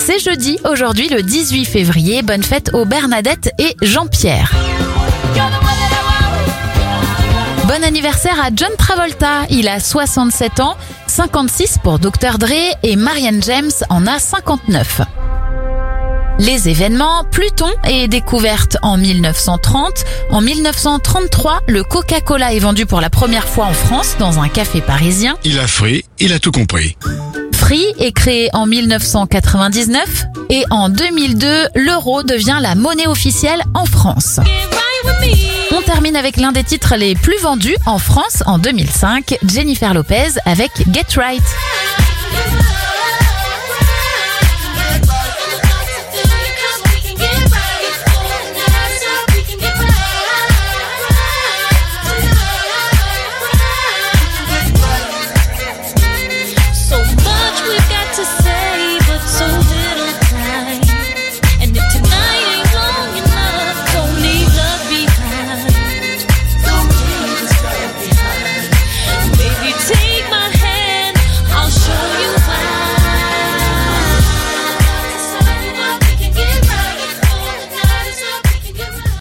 C'est jeudi, aujourd'hui le 18 février. Bonne fête aux Bernadette et Jean-Pierre. Bon anniversaire à John Travolta, il a 67 ans, 56 pour Dr Dre et Marianne James en a 59. Les événements, Pluton est découverte en 1930. En 1933, le Coca-Cola est vendu pour la première fois en France dans un café parisien. Il a frit, il a tout compris. Est créé en 1999 et en 2002, l'euro devient la monnaie officielle en France. On termine avec l'un des titres les plus vendus en France en 2005, Jennifer Lopez avec Get Right.